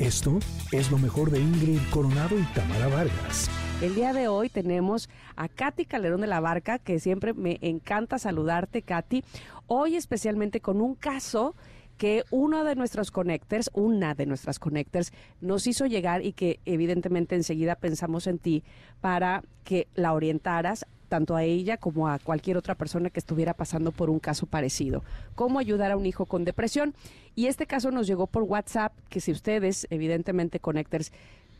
Esto es lo mejor de Ingrid Coronado y Tamara Vargas. El día de hoy tenemos a Katy Calderón de la Barca, que siempre me encanta saludarte, Katy. Hoy especialmente con un caso que uno de nuestros connectors, una de nuestras connectors, nos hizo llegar y que evidentemente enseguida pensamos en ti para que la orientaras tanto a ella como a cualquier otra persona que estuviera pasando por un caso parecido. Cómo ayudar a un hijo con depresión. Y este caso nos llegó por WhatsApp, que si ustedes, evidentemente, connectors,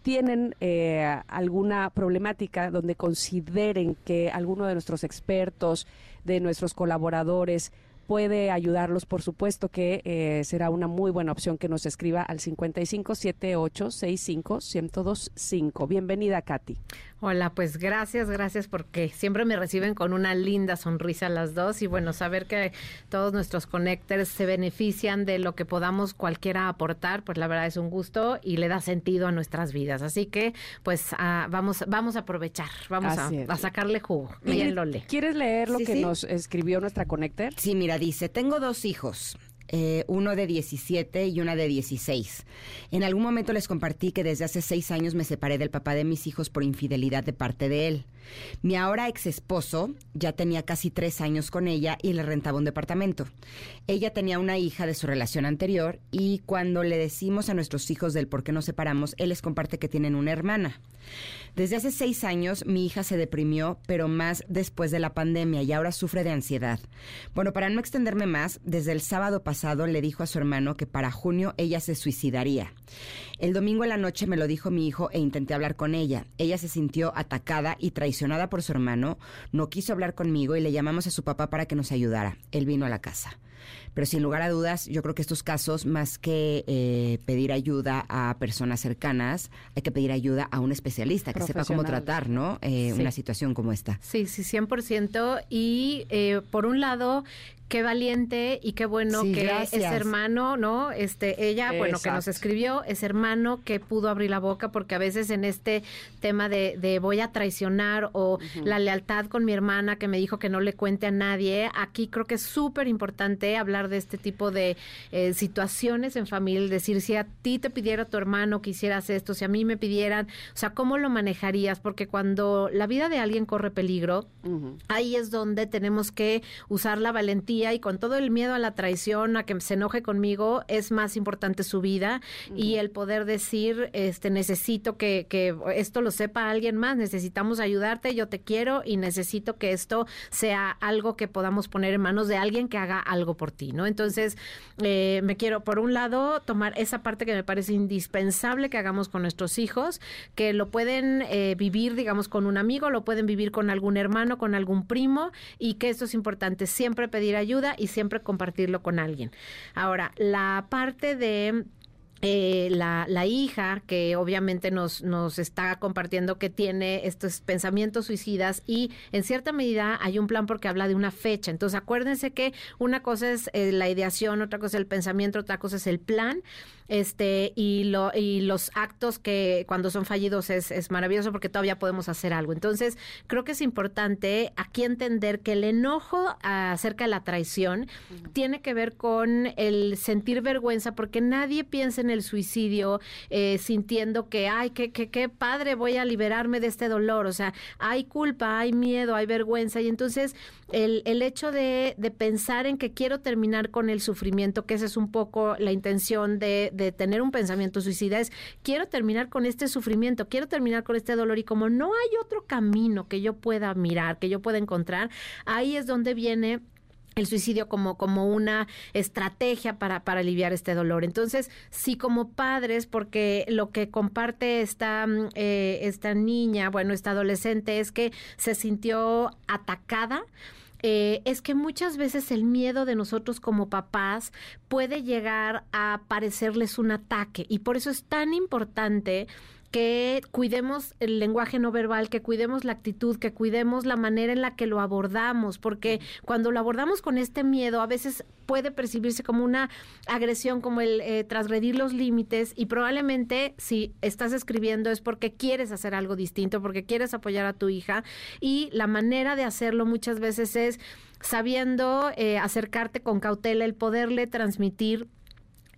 tienen eh, alguna problemática donde consideren que alguno de nuestros expertos, de nuestros colaboradores, puede ayudarlos, por supuesto que eh, será una muy buena opción que nos escriba al 5578651025. Bienvenida, Katy. Hola, pues gracias, gracias porque siempre me reciben con una linda sonrisa las dos y bueno, saber que todos nuestros connectors se benefician de lo que podamos cualquiera aportar, pues la verdad es un gusto y le da sentido a nuestras vidas. Así que pues ah, vamos vamos a aprovechar, vamos a, sacarle jugo. Bien, Lole. ¿Quieres leer lo que nos escribió nuestra connector? Sí, mira, dice, tengo dos hijos. Eh, uno de 17 y una de 16. En algún momento les compartí que desde hace seis años me separé del papá de mis hijos por infidelidad de parte de él. Mi ahora ex esposo ya tenía casi tres años con ella y le rentaba un departamento. Ella tenía una hija de su relación anterior y cuando le decimos a nuestros hijos del por qué nos separamos, él les comparte que tienen una hermana. Desde hace seis años mi hija se deprimió, pero más después de la pandemia y ahora sufre de ansiedad. Bueno, para no extenderme más, desde el sábado pasado le dijo a su hermano que para junio ella se suicidaría. El domingo en la noche me lo dijo mi hijo e intenté hablar con ella. Ella se sintió atacada y traicionada por su hermano, no quiso hablar conmigo y le llamamos a su papá para que nos ayudara. Él vino a la casa. Pero sin lugar a dudas, yo creo que estos casos, más que eh, pedir ayuda a personas cercanas, hay que pedir ayuda a un especialista que sepa cómo tratar, ¿no? Eh, una situación como esta. Sí, sí, 100%. Y eh, por un lado, qué valiente y qué bueno que es hermano, ¿no? Este, ella, bueno, que nos escribió, es hermano que pudo abrir la boca, porque a veces en este tema de, de voy a traicionar o la lealtad con mi hermana que me dijo que no le cuente a nadie, aquí creo que es súper importante hablar de este tipo de eh, situaciones en familia, decir, si a ti te pidiera tu hermano que hicieras esto, si a mí me pidieran, o sea, ¿cómo lo manejarías? Porque cuando la vida de alguien corre peligro, ahí es donde tenemos que usar la valentía y con todo el miedo a la traición, a que se enoje conmigo, es más importante su vida y el poder decir, este, necesito que, que esto lo sepa alguien más, necesitamos ayudarte, yo te quiero y necesito que esto sea algo que podamos poner en manos de alguien que haga algo por ti, ¿no? Entonces, eh, me quiero, por un lado, tomar esa parte que me parece indispensable que hagamos con nuestros hijos, que lo pueden eh, vivir, digamos, con un amigo, lo pueden vivir con algún hermano, con algún primo, y que esto es importante, siempre pedir ayuda ayuda y siempre compartirlo con alguien. Ahora, la parte de eh, la, la, hija que obviamente nos, nos está compartiendo que tiene estos pensamientos suicidas y en cierta medida hay un plan porque habla de una fecha. Entonces acuérdense que una cosa es eh, la ideación, otra cosa es el pensamiento, otra cosa es el plan este y lo y los actos que cuando son fallidos es, es maravilloso porque todavía podemos hacer algo. Entonces creo que es importante aquí entender que el enojo acerca de la traición tiene que ver con el sentir vergüenza porque nadie piensa en el suicidio eh, sintiendo que, ay, qué, qué, qué padre, voy a liberarme de este dolor. O sea, hay culpa, hay miedo, hay vergüenza. Y entonces el, el hecho de, de pensar en que quiero terminar con el sufrimiento, que esa es un poco la intención de, de tener un pensamiento suicida, es quiero terminar con este sufrimiento, quiero terminar con este dolor. Y como no hay otro camino que yo pueda mirar, que yo pueda encontrar, ahí es donde viene el suicidio como, como una estrategia para, para aliviar este dolor. Entonces, sí como padres, porque lo que comparte esta, mm, eh, esta niña, bueno, esta adolescente, es que se sintió atacada. Eh, es que muchas veces el miedo de nosotros como papás puede llegar a parecerles un ataque y por eso es tan importante que cuidemos el lenguaje no verbal, que cuidemos la actitud, que cuidemos la manera en la que lo abordamos, porque cuando lo abordamos con este miedo, a veces puede percibirse como una agresión, como el eh, transgredir los límites, y probablemente si estás escribiendo es porque quieres hacer algo distinto, porque quieres apoyar a tu hija, y la manera de hacerlo muchas veces es sabiendo eh, acercarte con cautela, el poderle transmitir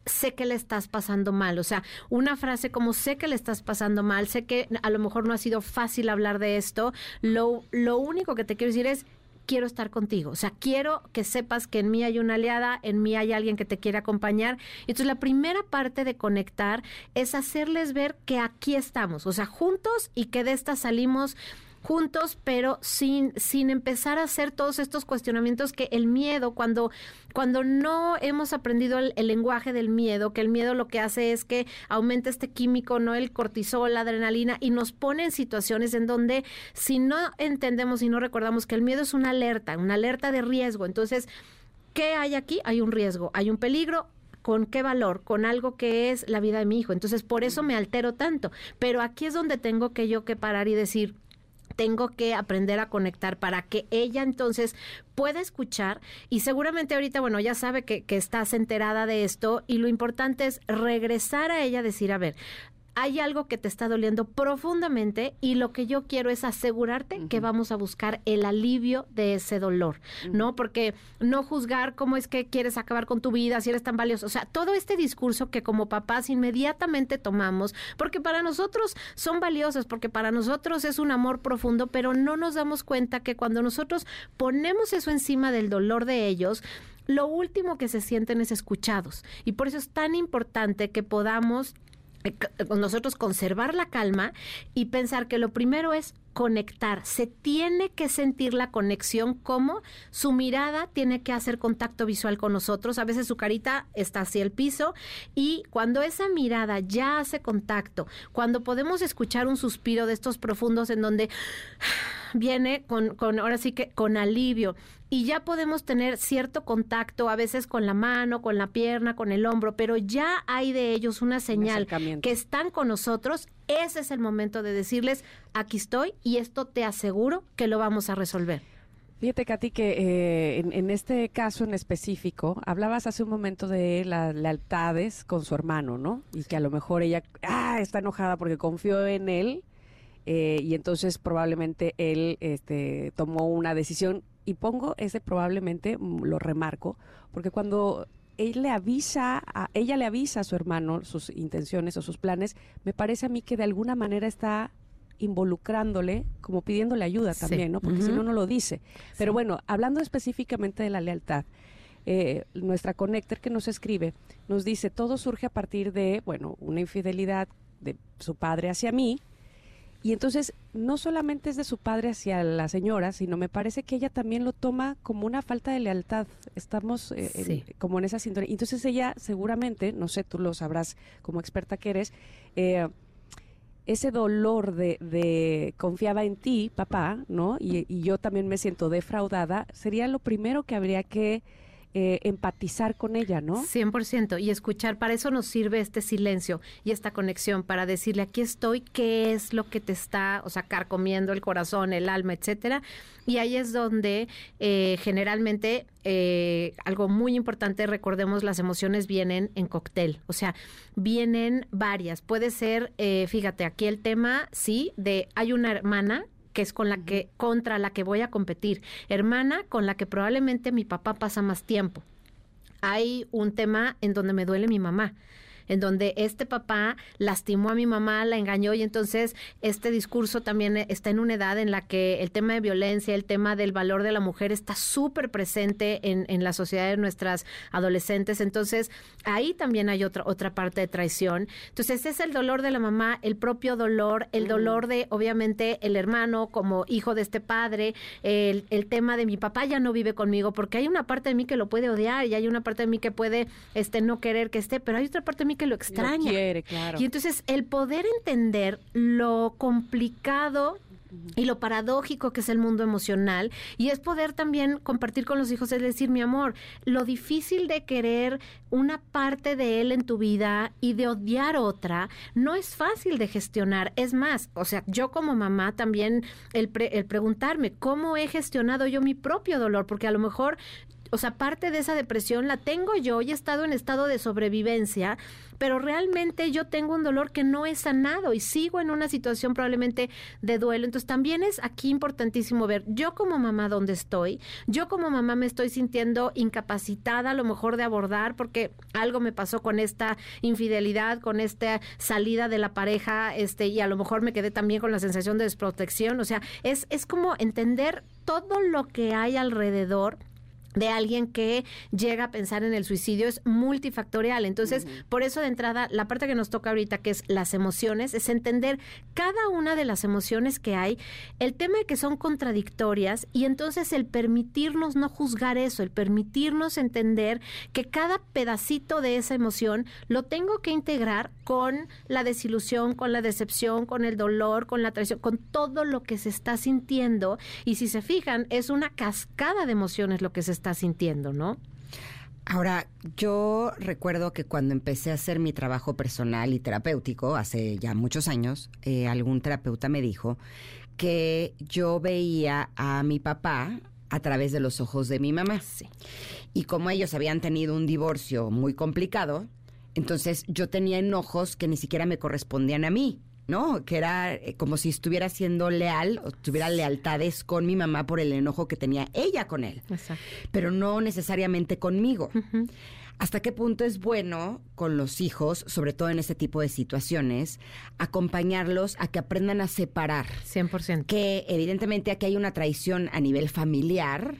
sé que le estás pasando mal. O sea, una frase como sé que le estás pasando mal, sé que a lo mejor no ha sido fácil hablar de esto. Lo, lo único que te quiero decir es quiero estar contigo. O sea, quiero que sepas que en mí hay una aliada, en mí hay alguien que te quiere acompañar. Entonces, la primera parte de conectar es hacerles ver que aquí estamos, o sea, juntos y que de esta salimos juntos, pero sin, sin empezar a hacer todos estos cuestionamientos que el miedo, cuando, cuando no hemos aprendido el, lenguaje del miedo, que el miedo lo que hace es que aumenta este químico, no el cortisol, la adrenalina, y nos pone en situaciones en donde si no entendemos y no recordamos que el miedo es una alerta, una alerta de riesgo, entonces, ¿qué hay aquí? Hay un riesgo, hay un peligro, ¿Con qué valor? Con algo que es la vida de mi hijo. Entonces, por eso me altero tanto. Pero aquí es donde tengo que yo que parar y decir, tengo que aprender a conectar para que ella entonces pueda escuchar y seguramente ahorita, bueno, ya sabe que, que, estás enterada de esto y lo importante es regresar a ella, decir, a ver, hay algo que te está doliendo profundamente y lo que yo quiero es asegurarte que vamos a buscar el alivio de ese dolor, ¿no? Porque no juzgar cómo es que quieres acabar con tu vida, si eres tan valioso, o sea, todo este discurso que como papás inmediatamente tomamos, porque para nosotros son valiosos, porque para nosotros es un amor profundo, pero no nos damos cuenta que cuando nosotros ponemos eso encima del dolor de ellos, lo último que se sienten es escuchados. Y por eso es tan importante que podamos nosotros conservar la calma y pensar que lo primero es conectar. Se tiene que sentir la conexión como su mirada tiene que hacer contacto visual con nosotros. A veces su carita está hacia el piso y cuando esa mirada ya hace contacto, cuando podemos escuchar un suspiro de estos profundos en donde viene con, con ahora sí que con alivio y ya podemos tener cierto contacto, a veces con la mano, con la pierna, con el hombro, pero ya hay de ellos una señal que están con nosotros, ese es el momento de decirles, aquí estoy y esto te aseguro que lo vamos a resolver. Fíjate, Katy, que eh, en, este caso en específico, hablabas hace un momento de las lealtades con su hermano, ¿no? Y que a lo mejor ella ah, está enojada porque confió en él eh, y entonces probablemente él este, tomó una decisión y pongo ese probablemente, mm, lo remarco, porque cuando él le avisa, a, ella le avisa a su hermano sus intenciones o sus planes, me parece a mí que de alguna manera está involucrándole, como pidiéndole ayuda también, ¿no? Porque si no, no lo dice. Pero bueno, hablando específicamente de la lealtad, eh, nuestra connector que nos escribe nos dice, todo surge a partir de, bueno, una infidelidad de su padre hacia mí, y entonces no solamente es de su padre hacia la señora, sino me parece que ella también lo toma como una falta de lealtad. Estamos eh, como en esa sintonía. Entonces ella seguramente, no sé, tú lo sabrás como experta que eres, eh, ese dolor de, confiaba en ti, papá, ¿no? Y, y yo también me siento defraudada, sería lo primero que habría que eh, empatizar con ella, ¿no? 100%. Y escuchar, para eso nos sirve este silencio y esta conexión, para decirle, aquí estoy, qué es lo que te está, o sea, carcomiendo el corazón, el alma, etcétera. Y ahí es donde eh, generalmente eh, algo muy importante, recordemos, las emociones vienen en cóctel, o sea, vienen varias. Puede ser, fíjate, aquí el tema, sí, de hay una hermana que es con la que, contra la que voy a competir. Hermana con la que probablemente mi papá pasa más tiempo. Hay un tema en donde me duele mi mamá en donde este papá lastimó a mi mamá, la engañó y entonces este discurso también está en una edad en la que el tema de violencia, el tema del valor de la mujer está súper presente en, en, la sociedad de nuestras adolescentes. Entonces ahí también hay otra, otra parte de traición. Entonces ese es el dolor de la mamá, el propio dolor, el dolor de obviamente el hermano como hijo de este padre, el, el tema de mi papá ya no vive conmigo porque hay una parte de mí que lo puede odiar y hay una parte de mí que puede este, no querer que esté, pero hay otra parte de mí que lo extraña. Y entonces el poder entender lo complicado y lo paradójico que es el mundo emocional y es poder también compartir con los hijos, es decir, mi amor, lo difícil de querer una parte de él en tu vida y de odiar otra no es fácil de gestionar. Es más, o sea, yo como mamá también el, el preguntarme cómo he gestionado yo mi propio dolor, porque a lo mejor o sea, parte de esa depresión la tengo yo y he estado en estado de sobrevivencia, pero realmente yo tengo un dolor que no he sanado y sigo en una situación probablemente de duelo. Entonces también es aquí importantísimo ver, yo como mamá dónde estoy, yo como mamá me estoy sintiendo incapacitada a lo mejor de abordar porque algo me pasó con esta infidelidad, con esta salida de la pareja, este, y a lo mejor me quedé también con la sensación de desprotección. O sea, es, es como entender todo lo que hay alrededor de alguien que llega a pensar en el suicidio es multifactorial. Entonces, por eso de entrada, la parte que nos toca ahorita, que es las emociones, es entender cada una de las emociones que hay, el tema de que son contradictorias y entonces el permitirnos no juzgar eso, el permitirnos entender que cada pedacito de esa emoción lo tengo que integrar con la desilusión, con la decepción, con el dolor, con la traición, con todo lo que se está sintiendo. Y si se fijan, es una cascada de emociones lo que se está está sintiendo, ¿no? Ahora, yo recuerdo que cuando empecé a hacer mi trabajo personal y terapéutico, hace ya muchos años, eh, algún terapeuta me dijo que yo veía a mi papá a través de los ojos de mi mamá. Sí. Y como ellos habían tenido un divorcio muy complicado, entonces yo tenía enojos que ni siquiera me correspondían a mí. ¿No? Que era eh, como si estuviera siendo leal o tuviera lealtades con mi mamá por el enojo que tenía ella con él. Exacto. Pero no necesariamente conmigo. ¿Hasta qué punto es bueno con los hijos, sobre todo en este tipo de situaciones, acompañarlos a que aprendan a separar? 100%. Que evidentemente aquí hay una traición a nivel familiar,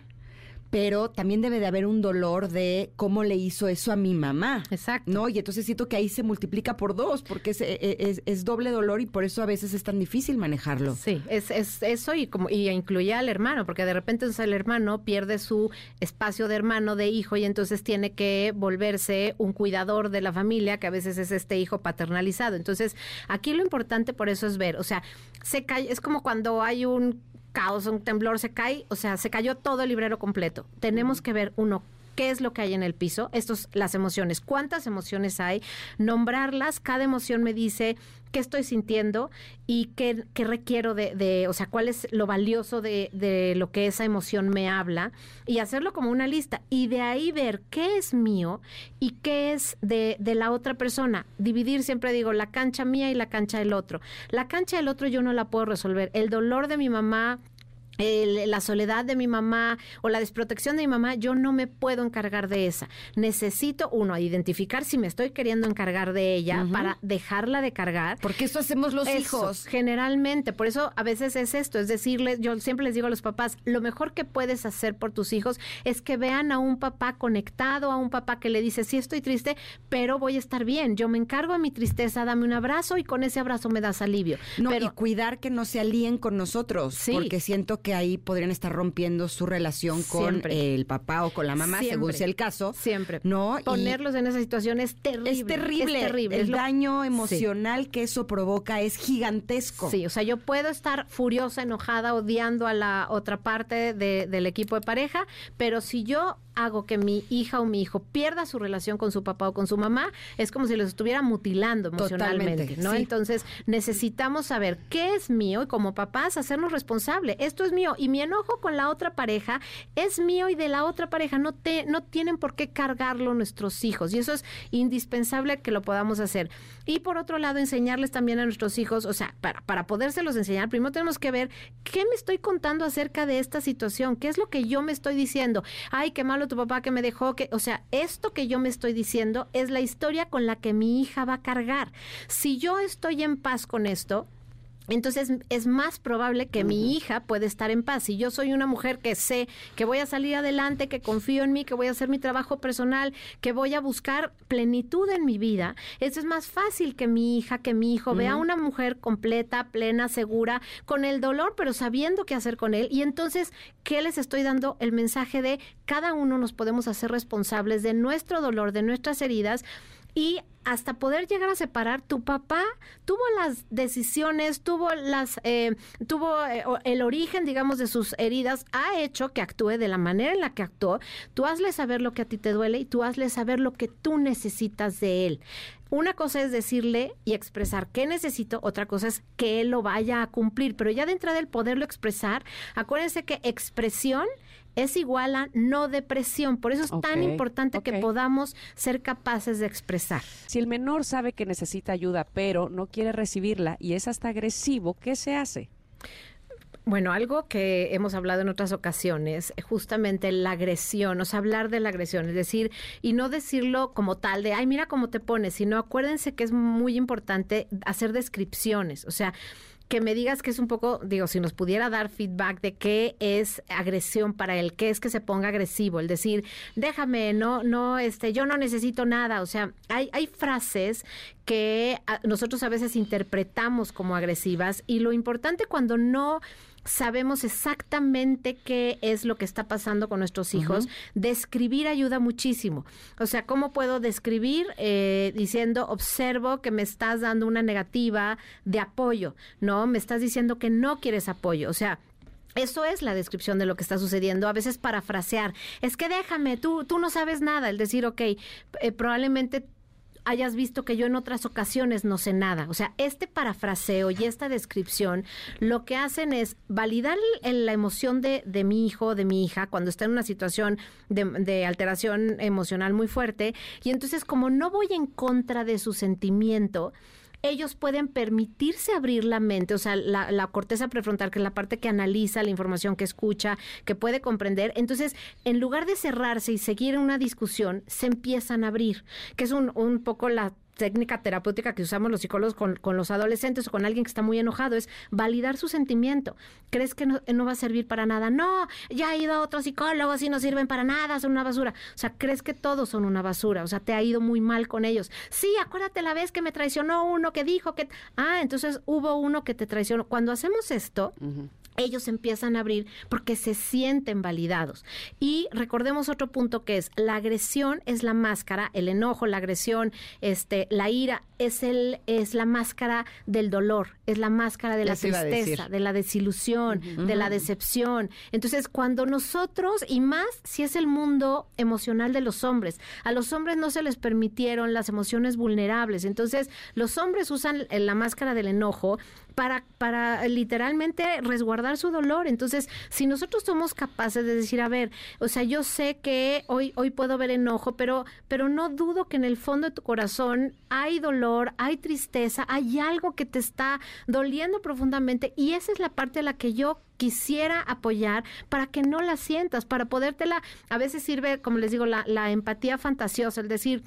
pero también debe de haber un dolor de cómo le hizo eso a mi mamá. Exacto. ¿No? Y entonces siento que ahí se multiplica por dos, porque es, e, e, es, doble dolor y por eso a veces es tan difícil manejarlo. Sí, es, es eso y como y incluye al hermano, porque de repente entonces el hermano pierde su espacio de hermano, de hijo, y entonces tiene que volverse un cuidador de la familia, que a veces es este hijo paternalizado. Entonces, aquí lo importante por eso es ver, o sea, se cae, es como cuando hay un caos, un temblor, se cae, o sea, se cayó todo el librero completo. Tenemos que ver, uno, qué es lo que hay en el piso, estos, las emociones, cuántas emociones hay, nombrarlas, cada emoción me dice qué estoy sintiendo y qué, requiero de, o sea, cuál es lo valioso de, de, lo que esa emoción me habla y hacerlo como una lista y de ahí ver qué es mío y qué es de, de la otra persona. Dividir, siempre digo, la cancha mía y la cancha del otro. La cancha del otro yo no la puedo resolver. El dolor de mi mamá la soledad de mi mamá o la desprotección de mi mamá, yo no me puedo encargar de esa. Necesito, uno, identificar si me estoy queriendo encargar de ella para dejarla de cargar. Porque eso hacemos los hijos. Generalmente, por eso a veces es esto, es decirles, yo siempre les digo a los papás, lo mejor que puedes hacer por tus hijos es que vean a un papá conectado, a un papá que le dice, sí estoy triste, pero voy a estar bien, yo me encargo de mi tristeza, dame un abrazo y con ese abrazo me das alivio. No, pero, y cuidar que no se alíen con nosotros, porque siento que ahí podrían estar rompiendo su relación con el papá o con la mamá, según sea el caso. Siempre. ¿No? Ponerlos en esa situación es terrible. Es terrible. El daño emocional que eso provoca es gigantesco. Sí, o sea, yo puedo estar furiosa, enojada, odiando a la otra parte del equipo de pareja, pero si yo hago que mi hija o mi hijo pierda su relación con su papá o con su mamá, es como si los estuviera mutilando emocionalmente, ¿no? Entonces, necesitamos saber qué es mío y como papás hacernos responsable. Esto es mío y mi enojo con la otra pareja es mío y de la otra pareja no te no tienen por qué cargarlo nuestros hijos y eso es indispensable que lo podamos hacer. Y por otro lado, enseñarles también a nuestros hijos, o sea, para para podérselos enseñar, primero tenemos que ver qué me estoy contando acerca de esta situación, qué es lo que yo me estoy diciendo. Ay, qué malo tu papá que me dejó, que, o sea, esto que yo me estoy diciendo es la historia con la que mi hija va a cargar. Si yo estoy en paz con esto, entonces es más probable que mi hija pueda estar en paz. Si yo soy una mujer que sé que voy a salir adelante, que confío en mí, que voy a hacer mi trabajo personal, que voy a buscar plenitud en mi vida, eso es más fácil que mi hija, que mi hijo vea a una mujer completa, plena, segura, con el dolor, pero sabiendo qué hacer con él. Y entonces, ¿qué les estoy dando? El mensaje de cada uno nos podemos hacer responsables de nuestro dolor, de nuestras heridas y hasta poder llegar a separar, tu papá tuvo las decisiones, tuvo las, eh, tuvo eh, el origen, digamos, de sus heridas, ha hecho que actúe de la manera en la que actuó. Tú hazle saber lo que a ti te duele y tú hazle saber lo que tú necesitas de él. Una cosa es decirle y expresar qué necesito, otra cosa es que él lo vaya a cumplir, pero ya dentro del poderlo expresar, acuérdense que expresión es igual a no depresión. Por eso es tan importante que podamos ser capaces de expresar. Si el menor sabe que necesita ayuda, pero no quiere recibirla y es hasta agresivo, ¿qué se hace? Bueno, algo que hemos hablado en otras ocasiones, justamente la agresión, o sea, hablar de la agresión, es decir, y no decirlo como tal de, ay, mira cómo te pones, sino acuérdense que es muy importante hacer descripciones, o sea, que me digas que es un poco, digo, si nos pudiera dar feedback de qué es agresión para él, qué es que se ponga agresivo, el decir, déjame, no, no, este, yo no necesito nada. O sea, hay, hay frases que nosotros a veces interpretamos como agresivas y lo importante cuando no sabemos exactamente qué es lo que está pasando con nuestros hijos, describir ayuda muchísimo. O sea, ¿cómo puedo describir eh, diciendo, observo que me estás dando una negativa de apoyo? No, me estás diciendo que no quieres apoyo. O sea, eso es la descripción de lo que está sucediendo. A veces parafrasear. Es que déjame, tú, tú no sabes nada. El decir, ok, eh, probablemente hayas visto que yo en otras ocasiones no sé nada. O sea, este parafraseo y esta descripción lo que hacen es validar la emoción de, de mi hijo, de mi hija, cuando está en una situación de, alteración emocional muy fuerte. Y entonces, como no voy en contra de su sentimiento, ellos pueden permitirse abrir la mente, o sea, la, corteza prefrontal, que es la parte que analiza la información, que escucha, que puede comprender. Entonces, en lugar de cerrarse y seguir en una discusión, se empiezan a abrir, que es un, un poco la técnica terapéutica que usamos los psicólogos con, con, los adolescentes o con alguien que está muy enojado es validar su sentimiento. ¿Crees que no, va a servir para nada? No, ya he ido a otros psicólogos y no sirven para nada, son una basura. O sea, ¿crees que todos son una basura? O sea, te ha ido muy mal con ellos. Sí, acuérdate la vez que me traicionó uno que dijo que... Ah, entonces hubo uno que te traicionó. Cuando hacemos esto ellos empiezan a abrir porque se sienten validados. Y recordemos otro punto que es la agresión es la máscara, el enojo, la agresión, este, la ira es el es la máscara del dolor, es la máscara de la tristeza, de la desilusión, de la decepción. Entonces, cuando nosotros y más si es el mundo emocional de los hombres, a los hombres no se les permitieron las emociones vulnerables. Entonces, los hombres usan la máscara del enojo para, para literalmente resguardar su dolor. Entonces, si nosotros somos capaces de decir, a ver, o sea, yo sé que hoy, hoy puedo ver enojo, pero, pero no dudo que en el fondo de tu corazón hay dolor, hay tristeza, hay algo que te está doliendo profundamente y esa es la parte a la que yo quisiera apoyar para que no la sientas, para podértela, a veces sirve, como les digo, la, la empatía fantasiosa, el decir,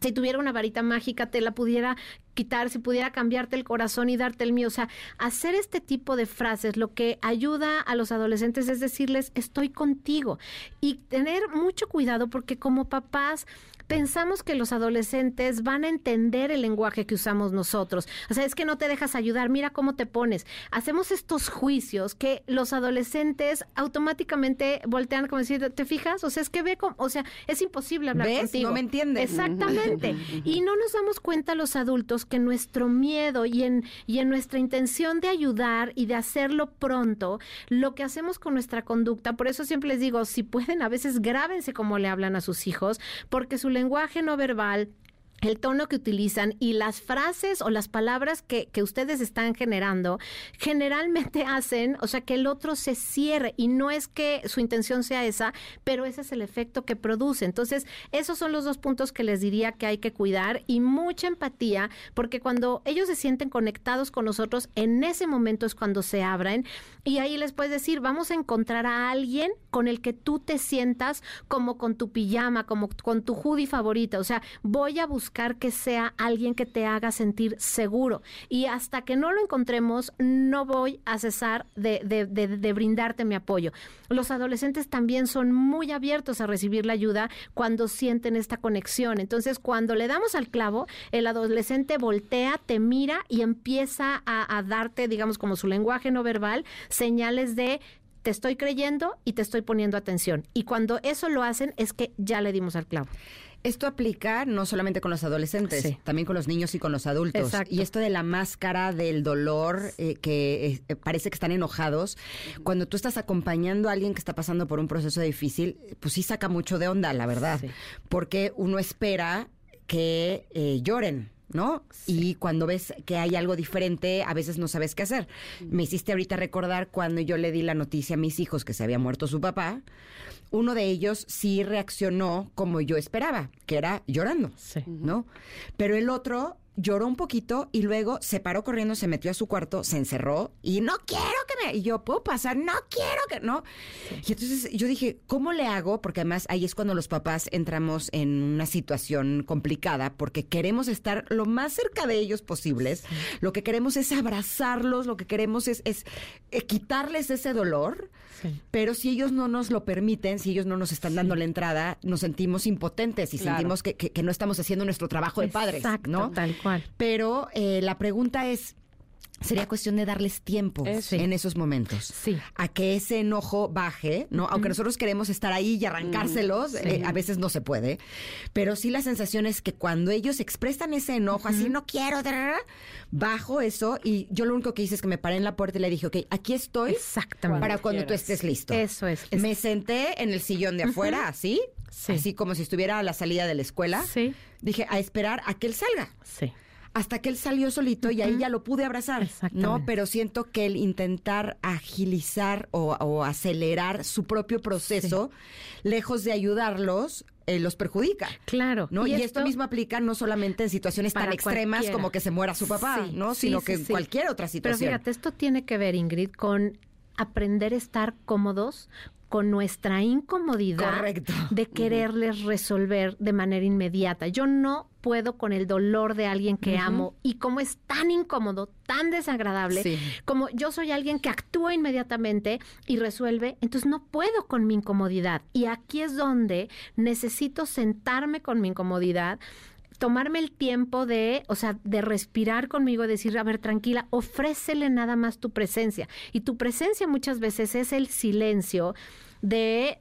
si tuviera una varita mágica, te la pudiera quitar, si pudiera cambiarte el corazón y darte el mío. O sea, hacer este tipo de frases lo que ayuda a los adolescentes es decirles, estoy contigo. Y tener mucho cuidado porque como papás pensamos que los adolescentes van a entender el lenguaje que usamos nosotros. O sea, es que no te dejas ayudar, mira cómo te pones. Hacemos estos juicios que los adolescentes automáticamente voltean como decir, ¿te fijas? O sea, es que ve como, o sea, es imposible hablar ¿Ves? contigo. No me entiendes. Exactamente. y no nos damos cuenta los adultos que nuestro miedo y en, y en nuestra intención de ayudar y de hacerlo pronto, lo que hacemos con nuestra conducta, por eso siempre les digo, si pueden, a veces grábense como le hablan a sus hijos, porque su lenguaje no verbal el tono que utilizan y las frases o las palabras que, que, ustedes están generando generalmente hacen, o sea, que el otro se cierre. Y no es que su intención sea esa, pero ese es el efecto que produce. Entonces, esos son los dos puntos que les diría que hay que cuidar y mucha empatía, porque cuando ellos se sienten conectados con nosotros, en ese momento es cuando se abren. Y ahí les puedes decir, vamos a encontrar a alguien con el que tú te sientas como con tu pijama, como con tu hoodie favorita, o sea, voy a buscar que sea alguien que te haga sentir seguro. Y hasta que no lo encontremos, no voy a cesar de, de, brindarte mi apoyo. Los adolescentes también son muy abiertos a recibir la ayuda cuando sienten esta conexión. Entonces, cuando le damos al clavo, el adolescente voltea, te mira y empieza a, a darte, digamos, como su lenguaje no verbal, señales de te estoy creyendo y te estoy poniendo atención. Y cuando eso lo hacen es que ya le dimos al clavo. Esto aplica no solamente con los adolescentes, también con los niños y con los adultos. Y esto de la máscara del dolor, eh, que eh, parece que están enojados, cuando tú estás acompañando a alguien que está pasando por un proceso difícil, pues sí saca mucho de onda, la verdad. Porque uno espera que eh, lloren ¿no? Y cuando ves que hay algo diferente, a veces no sabes qué hacer. Me hiciste ahorita recordar cuando yo le di la noticia a mis hijos que se había muerto su papá. Uno de ellos sí reaccionó como yo esperaba, que era llorando, ¿no? Pero el otro lloró un poquito y luego se paró corriendo, se metió a su cuarto, se encerró y no quiero que me... Y yo, ¿puedo pasar? No quiero que... No. Y entonces yo dije, ¿cómo le hago? Porque además ahí es cuando los papás entramos en una situación complicada porque queremos estar lo más cerca de ellos posibles. Lo que queremos es abrazarlos, lo que queremos es, es eh, quitarles ese dolor. Pero si ellos no nos lo permiten, si ellos no nos están dando la entrada, nos sentimos impotentes y sentimos que, que, no estamos haciendo nuestro trabajo de padres. ¿no? tal cual. Pero eh, la pregunta es, Sería cuestión de darles tiempo en esos momentos. Sí. A que ese enojo baje, ¿no? Aunque nosotros queremos estar ahí y arrancárselos, eh, a veces no se puede. Pero sí la sensación es que cuando ellos expresan ese enojo, así no quiero, bajo eso y yo lo único que hice es que me paré en la puerta y le dije, ok, aquí estoy Exactamente. para cuando tú estés listo. Eso es. Me senté en el sillón de afuera, así, así como si estuviera a la salida de la escuela. Sí. Dije, a esperar a que él salga. Sí hasta que él salió solito y ahí ya lo pude abrazar, ¿no? Pero siento que el intentar agilizar o, acelerar su propio proceso, lejos de ayudarlos, eh, los perjudica. Claro. ¿no? Y, esto, mismo aplica no solamente en situaciones tan extremas como que se muera su papá, ¿no? Sino que en cualquier otra situación. Pero fíjate, esto tiene que ver, Ingrid, con aprender a estar cómodos con nuestra incomodidad de quererles resolver de manera inmediata. Yo no puedo con el dolor de alguien que amo y como es tan incómodo, tan desagradable, como yo soy alguien que actúa inmediatamente y resuelve, entonces no puedo con mi incomodidad. Y aquí es donde necesito sentarme con mi incomodidad tomarme el tiempo de, o sea, de respirar conmigo, decir, a ver, tranquila, ofrécele nada más tu presencia. Y tu presencia muchas veces es el silencio de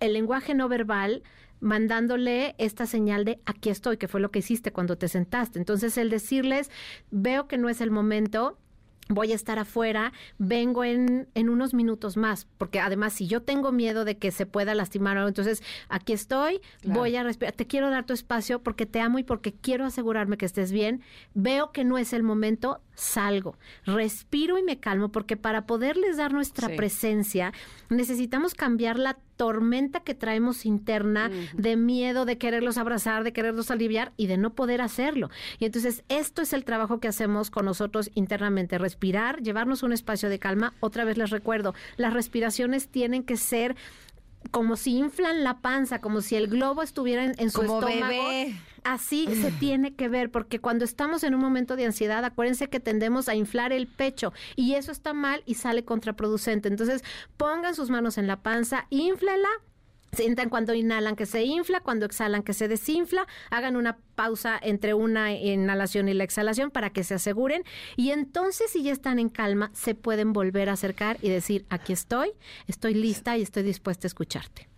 el lenguaje no verbal mandándole esta señal de aquí estoy, que fue lo que hiciste cuando te sentaste. Entonces, el decirles, veo que no es el momento, voy a estar afuera, vengo en, en, unos minutos más, porque además si yo tengo miedo de que se pueda lastimar algo, entonces aquí estoy, voy a respirar, te quiero dar tu espacio porque te amo y porque quiero asegurarme que estés bien, veo que no es el momento, salgo, respiro y me calmo, porque para poderles dar nuestra presencia necesitamos cambiar la tormenta que traemos interna de miedo, de quererlos abrazar, de quererlos aliviar y de no poder hacerlo. Y entonces esto es el trabajo que hacemos con nosotros internamente, respirar, llevarnos un espacio de calma. Otra vez les recuerdo, las respiraciones tienen que ser como si inflan la panza, como si el globo estuviera en, su estómago. Así se tiene que ver, porque cuando estamos en un momento de ansiedad, acuérdense que tendemos a inflar el pecho y eso está mal y sale contraproducente. Entonces, pongan sus manos en la panza, inflala Sientan cuando inhalan que se infla, cuando exhalan que se desinfla, hagan una pausa entre una inhalación y la exhalación para que se aseguren y entonces si ya están en calma se pueden volver a acercar y decir, aquí estoy, estoy lista y estoy dispuesta a escucharte.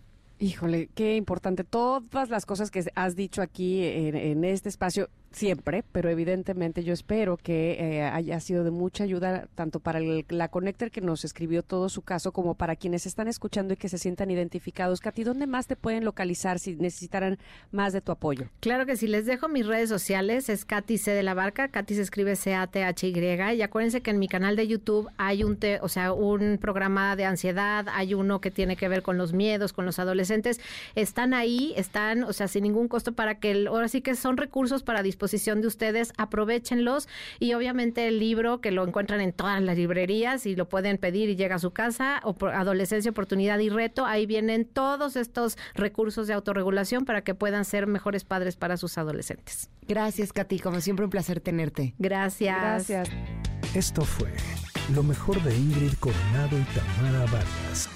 Híjole, qué importante. Todas las cosas que has dicho aquí en, en este espacio, siempre, pero evidentemente yo espero que eh, haya sido de mucha ayuda tanto para la Connector que nos escribió todo su caso como para quienes están escuchando y que se sientan identificados. Katy, ¿dónde más te pueden localizar si necesitaran más de tu apoyo? Claro que sí, les dejo mis redes sociales, es Katy C de la Barca, Katy se escribe C-A-T-H-Y y acuérdense que en mi canal de YouTube hay un, o sea, un programa de ansiedad, hay uno que tiene que ver con los miedos, con los adolescentes, están ahí, están, o sea, sin ningún costo para que, ahora sí que son recursos para disposición de ustedes, aprovechenlos y obviamente el libro que lo encuentran en todas las librerías y lo pueden pedir y llega a su casa, o Adolescencia, Oportunidad y Reto, ahí vienen todos estos recursos de autorregulación para que puedan ser mejores padres para sus adolescentes. Gracias, Katy, como siempre un placer tenerte. Gracias. Gracias. Esto fue lo mejor de Ingrid Coronado y Tamara Vargas.